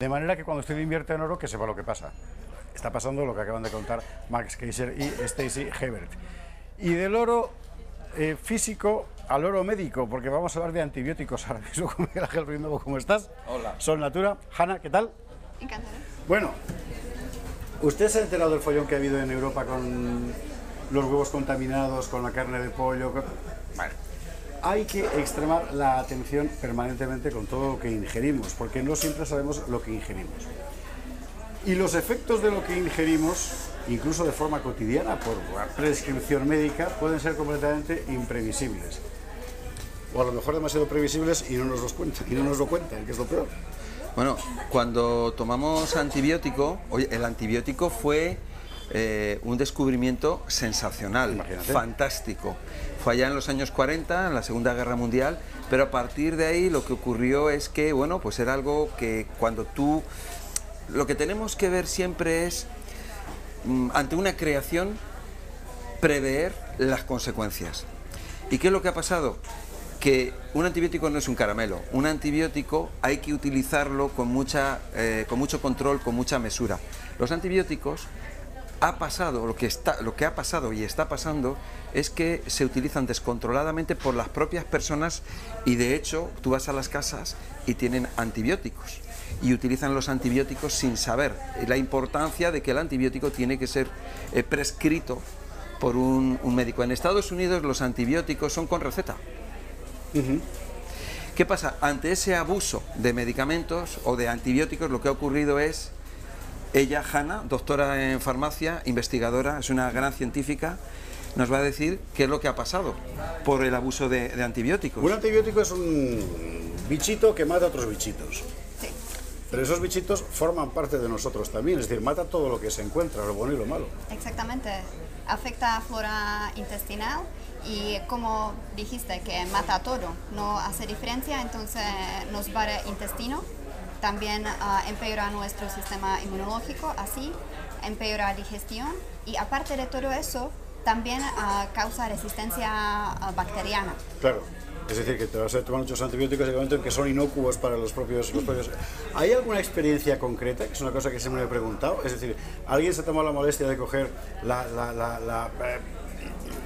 De manera que cuando usted invierte en oro, que sepa lo que pasa. Está pasando lo que acaban de contar Max Kaiser y Stacy Hebert. Y del oro eh, físico al oro médico, porque vamos a hablar de antibióticos ahora mismo con Miguel Ángel Brindabo. ¿Cómo estás? Hola. Sol Natura. Hanna, ¿qué tal? Encantada. Bueno, ¿usted se ha enterado del follón que ha habido en Europa con los huevos contaminados, con la carne de pollo? con- Vale. Hay que extremar la atención permanentemente con todo lo que ingerimos, porque no siempre sabemos lo que ingerimos. Y los efectos de lo que ingerimos, incluso de forma cotidiana, por prescripción médica, pueden ser completamente imprevisibles. O a lo mejor demasiado previsibles y no nos los cuentan, y no nos lo cuentan, que es lo peor. Bueno, cuando tomamos antibiótico, el antibiótico fue eh, un descubrimiento sensacional, Imagínate. fantástico. Fue allá en los años 40, en la Segunda Guerra Mundial, pero a partir de ahí lo que ocurrió es que, bueno, pues era algo que cuando tú... Lo que tenemos que ver siempre es, mm, ante una creación, prever las consecuencias. ¿Y qué es lo que ha pasado? Que un antibiótico no es un caramelo. Un antibiótico hay que utilizarlo con, mucha, eh, con mucho control, con mucha mesura. Los antibióticos ha pasado, lo que, está, lo que ha pasado y está pasando es que se utilizan descontroladamente por las propias personas y de hecho tú vas a las casas y tienen antibióticos y utilizan los antibióticos sin saber la importancia de que el antibiótico tiene que ser eh, prescrito por un, un médico. En Estados Unidos los antibióticos son con receta. ¿Qué pasa? Ante ese abuso de medicamentos o de antibióticos, lo que ha ocurrido es, ella, Hanna, doctora en farmacia, investigadora, es una gran científica, nos va a decir qué es lo que ha pasado por el abuso de, de antibióticos. Un antibiótico es un bichito que mata a otros bichitos. Sí. Pero esos bichitos forman parte de nosotros también, es decir, mata todo lo que se encuentra, lo bueno y lo malo. Exactamente. Afecta a flora intestinal y como dijiste que mata todo, no hace diferencia, entonces nos va el intestino, también ah, empeora nuestro sistema inmunológico, así empeora digestión y aparte de todo eso, también ah, causa resistencia ah, bacteriana. Claro. Es decir, que te vas a tomar muchos antibióticos en el momento en que son inocuos para los propios, los propios... ¿Hay alguna experiencia concreta? Que es una cosa que siempre me he preguntado. Es decir, ¿alguien se ha tomado la molestia de coger la, la- la- la, eh,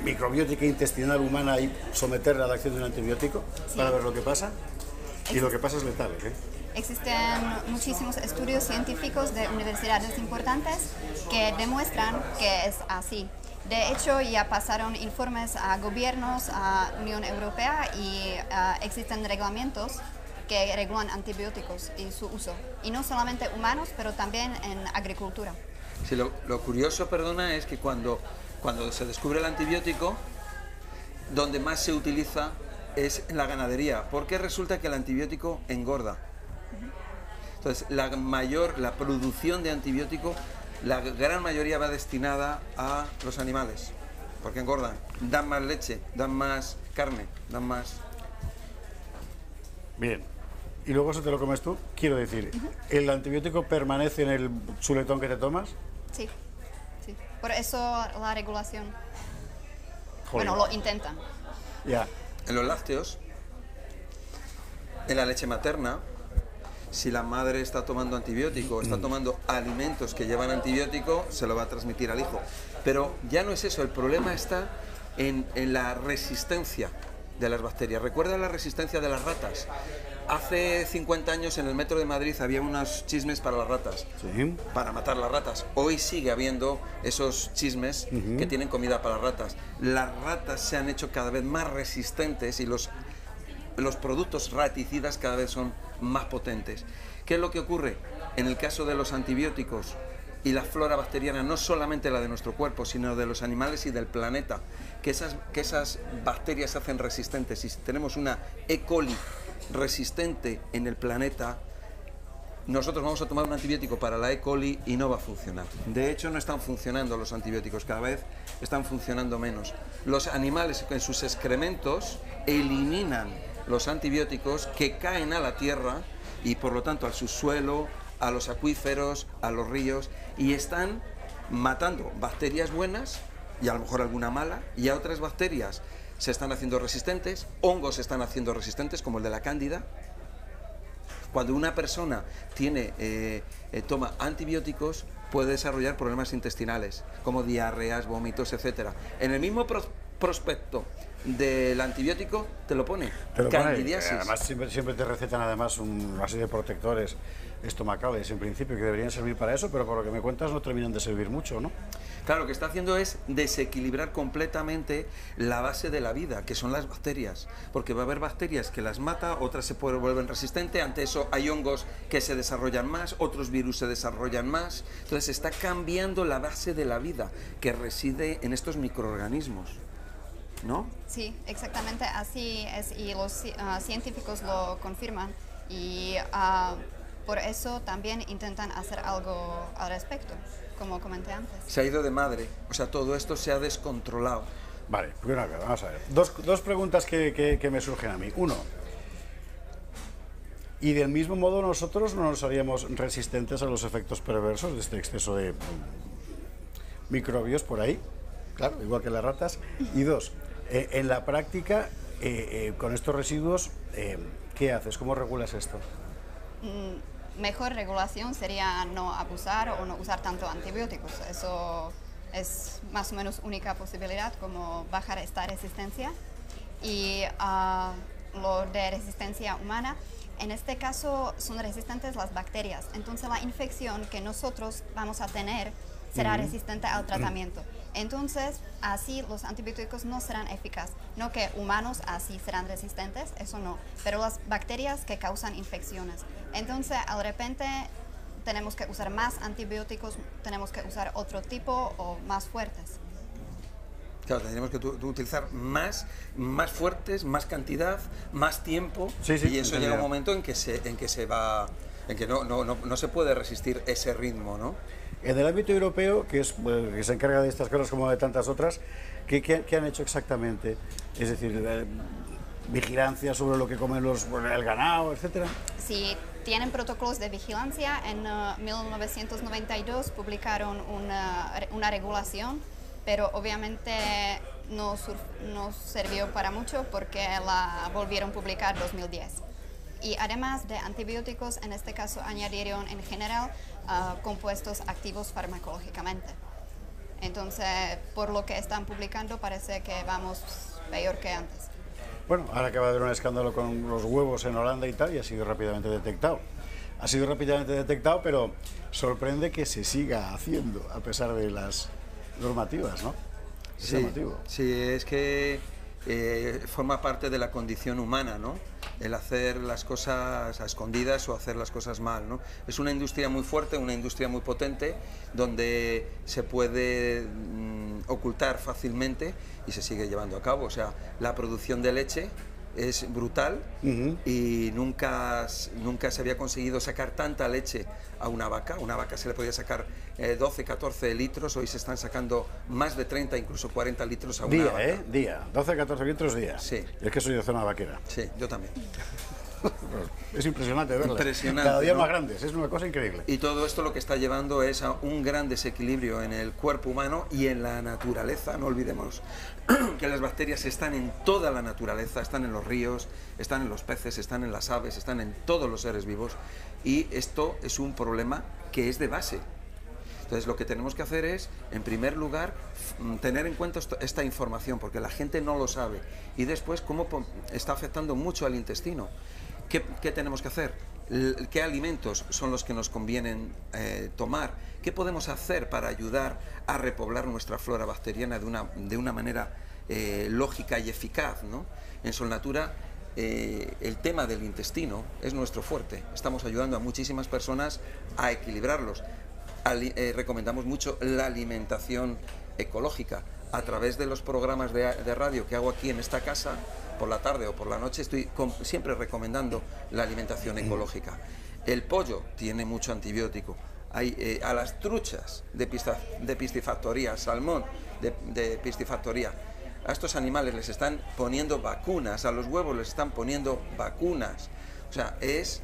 microbiótica intestinal humana y someterla a la acción de un antibiótico para ver lo que pasa? Y lo que pasa es letal, ¿eh? Existen muchísimos estudios científicos de universidades importantes que demuestran que es así. De hecho, ya pasaron informes a gobiernos, a Unión Europea y ah, existen reglamentos que regulan antibióticos y su uso. Y no solamente humanos, pero también en agricultura. Sí, lo, lo curioso, perdona, es que cuando, cuando se descubre el antibiótico, donde más se utiliza es en la ganadería, porque resulta que el antibiótico engorda. Entonces, la mayor, la producción de antibiótico, la gran mayoría va destinada a los animales, porque engordan, dan más leche, dan más carne, dan más... Bien. ¿Y luego eso te lo comes tú? Quiero decir, ¿el antibiótico permanece en el chuletón que te tomas? Sí, sí. Por eso la regulación. Joder. Bueno, lo intentan. Ya. En los lácteos, en la leche materna, si la madre está tomando antibiótico, está tomando alimentos que llevan antibiótico, se lo va a transmitir al hijo. Pero ya no es eso, el problema está en, en la resistencia de las bacterias. ¿Recuerda la resistencia de las ratas? Hace 50 años en el metro de Madrid había unos chismes para las ratas Sí. para matar las ratas. Hoy sigue habiendo esos chismes que tienen comida para ratas. Las ratas se han hecho cada vez más resistentes y los, los productos raticidas cada vez son más potentes. ¿Qué es lo que ocurre? En el caso de los antibióticos y la flora bacteriana, no solamente la de nuestro cuerpo, sino de los animales y del planeta, que esas, que esas bacterias se hacen resistentes. Y si tenemos una E. coli resistente en el planeta, nosotros vamos a tomar un antibiótico para la E. coli y no va a funcionar. De hecho, no están funcionando los antibióticos, cada vez están funcionando menos. Los animales en sus excrementos eliminan los antibióticos que caen a la tierra y por lo tanto al subsuelo, a los acuíferos, a los ríos y están matando bacterias buenas y a lo mejor alguna mala y a otras bacterias se están haciendo resistentes, hongos se están haciendo resistentes como el de la cándida Cuando una persona tiene, eh, eh, toma antibióticos, puede desarrollar problemas intestinales, como diarreas, vómitos, etcétera. En el mismo pros- prospecto del antibiótico te lo pone. Te lo pone, Candidiasis. eh, Además, siempre, siempre te recetan además un- una serie de protectores estomacales, en principio, que deberían servir para eso, pero por lo que me cuentas no terminan de servir mucho, ¿no? Claro, lo que está haciendo es desequilibrar completamente la base de la vida, que son las bacterias. Porque va a haber bacterias que las mata, otras se vuelven resistentes, ante eso hay hongos que se desarrollan más, otros virus se desarrollan más. Entonces está cambiando la base de la vida que reside en estos microorganismos. ¿No? Sí, exactamente así es y los ah, científicos lo confirman y ah, por eso también intentan hacer algo al respecto, como comenté antes. Se ha ido de madre, o sea, todo esto se ha descontrolado. Vale, cosa, vamos a ver. Dos, dos preguntas que, que- que me surgen a mí. Uno, y del mismo modo nosotros no nos haríamos resistentes a los efectos perversos de este exceso de microbios por ahí, claro, igual que las ratas. Y dos, eh, en la práctica, eh, eh, con estos residuos, eh, ¿qué haces? ¿Cómo regulas esto? Mejor regulación sería no abusar o no usar tanto antibióticos. Eso es más o menos única posibilidad como bajar esta resistencia. Y ah, lo de resistencia humana, en este caso son resistentes las bacterias. Entonces la infección que nosotros vamos a tener será resistente al tratamiento. Entonces, así los antibióticos no serán eficaces. No que humanos así serán resistentes, eso no. Pero las bacterias que causan infecciones. Entonces, al repente tenemos que usar más antibióticos, tenemos que usar otro tipo o más fuertes. Claro, tendríamos que utilizar más, más fuertes, más cantidad, más tiempo. Sí, sí, y eso llega un momento en que se, en que se va, en que no, no, no, no se puede resistir ese ritmo, ¿no? En el ámbito europeo, que, es, que se encarga de estas cosas como de tantas otras, ¿qué, qué- qué han hecho exactamente? Es decir, eh, vigilancia sobre lo que comen los, el ganado, etcétera. Si tienen protocolos de vigilancia, en eh, 1992 publicaron una, una regulación, pero obviamente no, sur- no sirvió para mucho porque la volvieron a publicar 2010. Y además de antibióticos, en este caso añadieron en general ah, compuestos activos farmacológicamente. Entonces, por lo que están publicando, parece que vamos peor que antes. Bueno, ahora acaba de haber un escándalo con los huevos en Holanda y tal, y ha sido rápidamente detectado. Ha sido rápidamente detectado, pero sorprende que se siga haciendo, a pesar de las normativas, ¿no? Es Sí, sí, es que eh, forma parte de la condición humana, ¿no? El hacer las cosas a escondidas o hacer las cosas mal, ¿no? Es una industria muy fuerte, una industria muy potente, donde se puede mm, ocultar fácilmente y se sigue llevando a cabo. O sea, la producción de leche es brutal y nunca, nunca se había conseguido sacar tanta leche a una vaca. Una vaca se le podía sacar eh, 12, 14 litros, hoy se están sacando más de 30, incluso 40 litros a una Día, vaca. ¿eh? Día. 12, 14 litros día. Sí. Es que soy de zona vaquera. Sí, yo también. Es impresionante verlas. Impresionante, Cada día ¿no? más grandes, es una cosa increíble. Y todo esto lo que está llevando es a un gran desequilibrio en el cuerpo humano y en la naturaleza. No olvidemos que las bacterias están en toda la naturaleza, están en los ríos, están en los peces, están en las aves, están en todos los seres vivos. Y esto es un problema que es de base. Entonces lo que tenemos que hacer es, en primer lugar, mm, tener en cuenta esto- esta información, porque la gente no lo sabe. Y después, cómo está afectando mucho al intestino. ¿Qué, tenemos que hacer? ¿Qué alimentos son los que nos convienen eh, tomar? ¿Qué podemos hacer para ayudar a repoblar nuestra flora bacteriana de una, de una manera eh, lógica y eficaz? En Solnatura eh, el tema del intestino es nuestro fuerte. Estamos ayudando a muchísimas personas a equilibrarlos. Recomendamos mucho la alimentación ecológica. A través de los programas de, radio que hago aquí en esta casa, por la tarde o por la noche, estoy siempre recomendando la alimentación ecológica. El pollo tiene mucho antibiótico. Hay, eh, a las truchas de, pista- de piscifactoría, salmón de, de a estos animales les están poniendo vacunas, a los huevos les están poniendo vacunas. O sea, es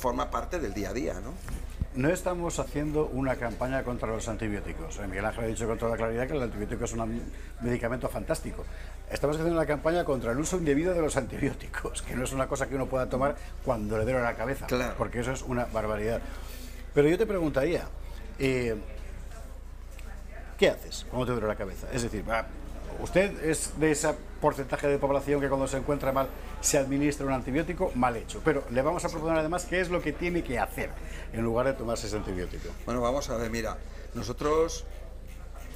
forma parte del día a día, ¿no? No estamos haciendo una campaña contra los antibióticos. Miguel Ángel ha dicho con toda claridad que el antibiótico es un medicamento fantástico. Estamos haciendo una campaña contra el uso indebido de los antibióticos, que no es una cosa que uno pueda tomar cuando le duele la cabeza, Claro. porque eso es una barbaridad. Pero yo te preguntaría, eh, ¿qué haces cuando te duele la cabeza? Es decir, va, usted es de ese porcentaje de población que cuando se encuentra mal se administra un antibiótico mal hecho, pero le vamos a proponer además qué es lo que tiene que hacer en lugar de tomarse ese antibiótico. Bueno, vamos a ver, mira, nosotros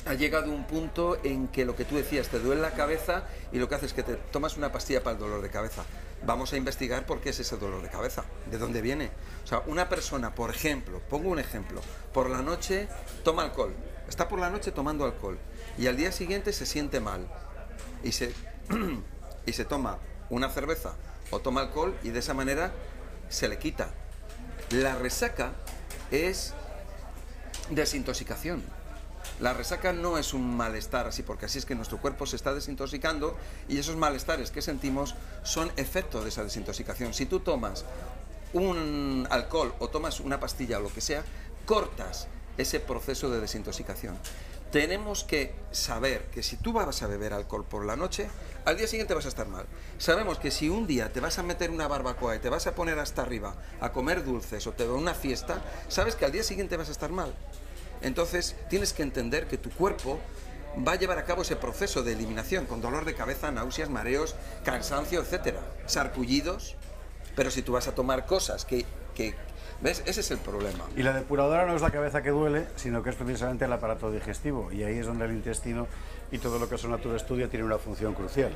ha llegado un punto en que lo que tú decías, te duele la cabeza y lo que haces es que te tomas una pastilla para el dolor de cabeza. Vamos a investigar por qué es ese dolor de cabeza, de dónde viene. O sea, una persona, por ejemplo, pongo un ejemplo, por la noche toma alcohol, está por la noche tomando alcohol y al día siguiente se siente mal y se, y se toma una cerveza o toma alcohol y de esa manera se le quita. La resaca es desintoxicación. La resaca no es un malestar así, porque así es que nuestro cuerpo se está desintoxicando y esos malestares que sentimos son efecto de esa desintoxicación. Si tú tomas un alcohol o tomas una pastilla o lo que sea, cortas ese proceso de desintoxicación. Tenemos que saber que si tú vas a beber alcohol por la noche, al día siguiente vas a estar mal. Sabemos que si un día te vas a meter una barbacoa y te vas a poner hasta arriba a comer dulces o te da una fiesta, sabes que al día siguiente vas a estar mal. Entonces tienes que entender que tu cuerpo va a llevar a cabo ese proceso de eliminación con dolor de cabeza, náuseas, mareos, cansancio, etcétera, sarpullidos. Pero si tú vas a tomar cosas que, que ¿ves? Ese es el problema. Y la depuradora no es la cabeza que duele, sino que es precisamente el aparato digestivo, y ahí es donde el intestino y todo lo que Sonatura estudia tiene una función crucial.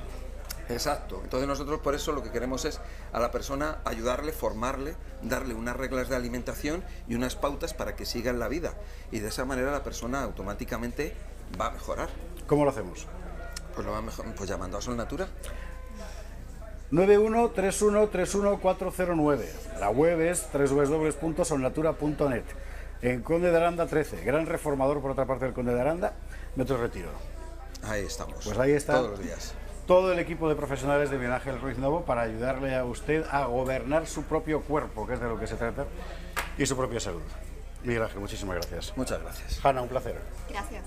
Exacto. Entonces nosotros por eso lo que queremos es a la persona ayudarle, formarle, darle unas reglas de alimentación y unas pautas para que siga en la vida. Y de esa manera la persona automáticamente va a mejorar. ¿Cómo lo hacemos? Pues lo va a mejorar, pues llamando a Sol Natura. 913131409. La web es www.solnatura.net. En Conde de Aranda 13, gran reformador por otra parte del Conde de Aranda, Metro Retiro. Ahí estamos. Pues ahí está. Todos los días. Todo el equipo de profesionales de Miguel Ángel Ruiz Novo para ayudarle a usted a gobernar su propio cuerpo, que es de lo que se trata, y su propia salud. Miguel Ángel, muchísimas gracias. Muchas gracias. Hanna, un placer. Gracias.